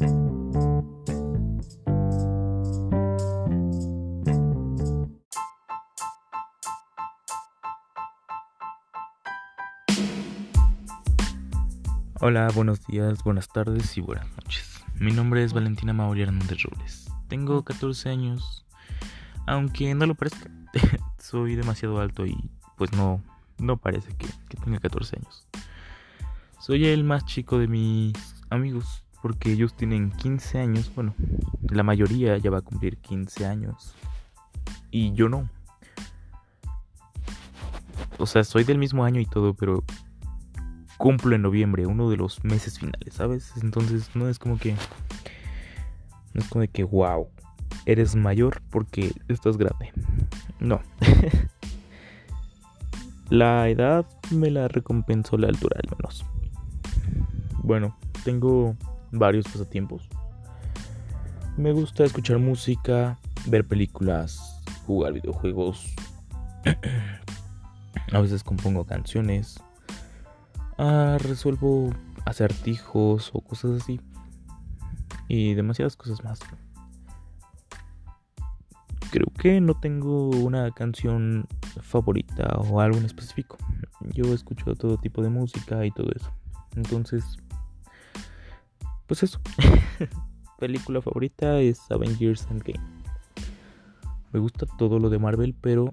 Hola, buenos días, buenas tardes y buenas noches. Mi nombre es Valentina Mauri Hernández Robles. Tengo 14 años, aunque no lo parezca. Soy demasiado alto y pues no, no parece que, que tenga 14 años. Soy el más chico de mis amigos porque ellos tienen 15 años. Bueno, la mayoría ya va a cumplir 15 años y yo no. O sea, soy del mismo año y todo, pero cumplo en noviembre, uno de los meses finales, ¿sabes? Entonces no es como que... No es como de que, wow, eres mayor porque estás grande. No. la edad me la recompensó la altura al menos. Bueno, tengo varios pasatiempos. Me gusta escuchar música, ver películas, jugar videojuegos. A veces compongo canciones ah, resuelvo acertijos o cosas así. Y demasiadas cosas más. Creo que no tengo una canción favorita o algo en específico. Yo escucho todo tipo de música y todo eso. Entonces, pues eso. Película favorita es Avengers Endgame. Me gusta todo lo de Marvel, pero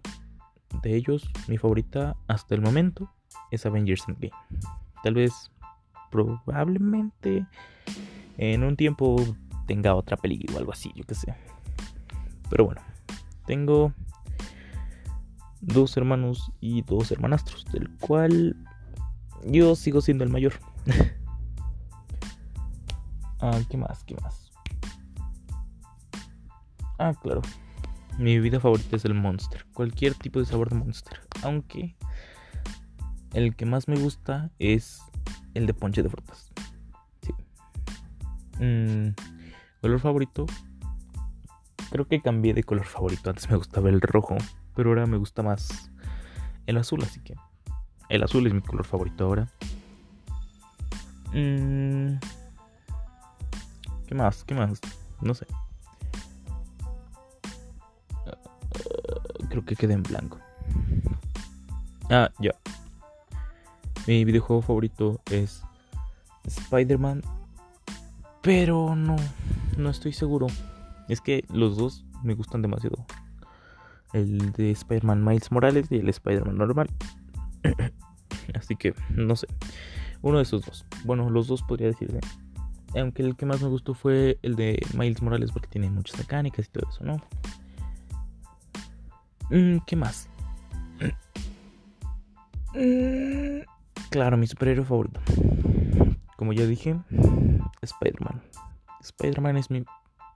de ellos, mi favorita hasta el momento es Avengers Endgame. Tal vez, probablemente, en un tiempo tenga otra película o algo así, yo que sé. Pero bueno, tengo dos hermanos y dos hermanastros, del cual yo sigo siendo el mayor. ¿qué más? ¿Qué más? Ah, claro. Mi bebida favorita es el Monster. Cualquier tipo de sabor de Monster. Aunque el que más me gusta es el de ponche de frutas. Sí. Mm, color favorito. Creo que cambié de color favorito. Antes me gustaba el rojo, pero ahora me gusta más el azul, así que el azul es mi color favorito ahora. Mm, ¿Qué más? ¿Qué más? No sé. creo que quedé en blanco. Ah, ya. Mi videojuego favorito es Spider-Man. Pero no, no estoy seguro. Es que los dos me gustan demasiado. El de Spider-Man Miles Morales y el Spider-Man normal. Así que, no sé. Uno de esos dos. Bueno, los dos podría decirse. Aunque el que más me gustó fue el de Miles Morales porque tiene muchas mecánicas y todo eso, ¿no? Mm, ¿Qué más? Mm, Claro, mi superhéroe favorito. Como ya dije, Spider-Man. Spider-Man es mi,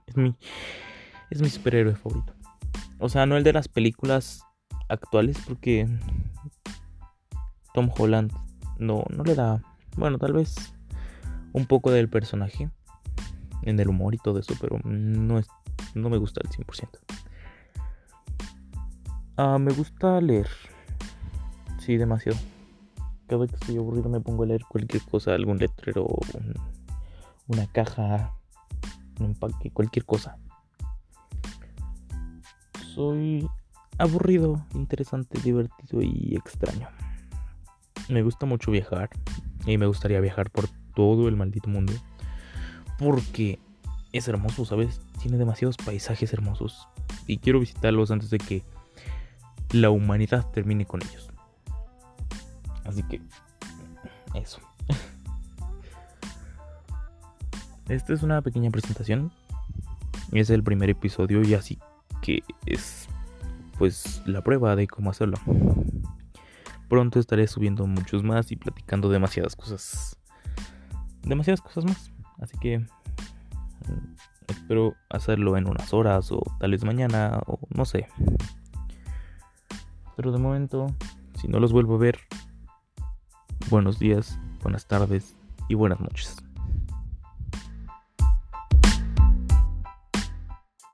es mi. Es mi superhéroe favorito. O sea, no el de las películas actuales, porque. Tom Holland no, no le da. Bueno, tal vez un poco del personaje. En el humor y todo eso, pero no, es, no me gusta al 100%. Ah, me gusta leer. Sí, demasiado cada que estoy aburrido me pongo a leer cualquier cosa, algún letrero, una caja, un empaque, cualquier cosa. Soy aburrido, interesante, divertido y extraño. Me gusta mucho viajar y me gustaría viajar por todo el maldito mundo porque es hermoso, ¿sabes? Tiene demasiados paisajes hermosos y quiero visitarlos antes de que la humanidad termine con ellos. Así que, eso. Esta es una pequeña presentación. Es el primer episodio y así que es pues la prueba de cómo hacerlo. Pronto estaré subiendo muchos más y platicando demasiadas cosas. Demasiadas cosas más. Así que mm, espero hacerlo en unas horas o tal vez mañana o no sé. Pero de momento, si no los vuelvo a ver, buenos días, buenas tardes y buenas noches.